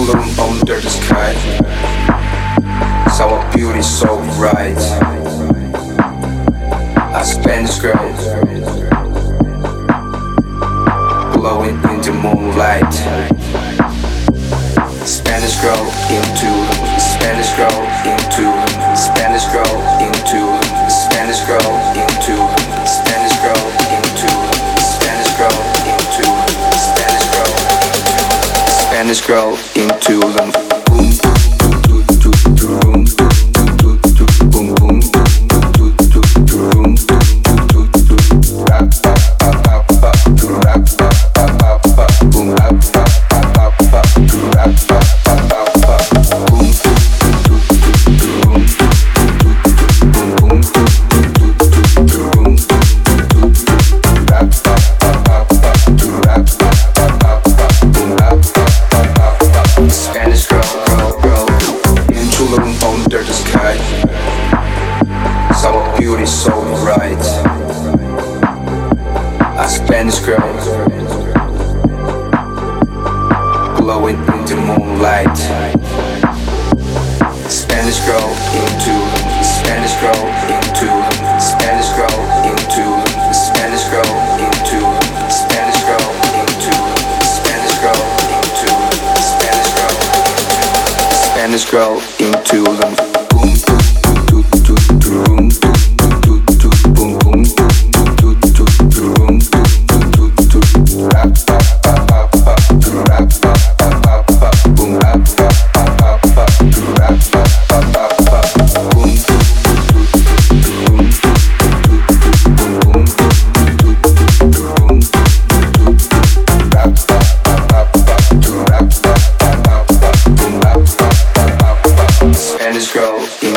Tulum under the sky. Our beauty so bright. A Spanish girl glowing in the moonlight. Spanish girl into Spanish girl into Spanish and this girl in Tulum. under the sky. Some beauty so bright. A Spanish girl glowing in the moonlight. and this girl in Tulum. just go.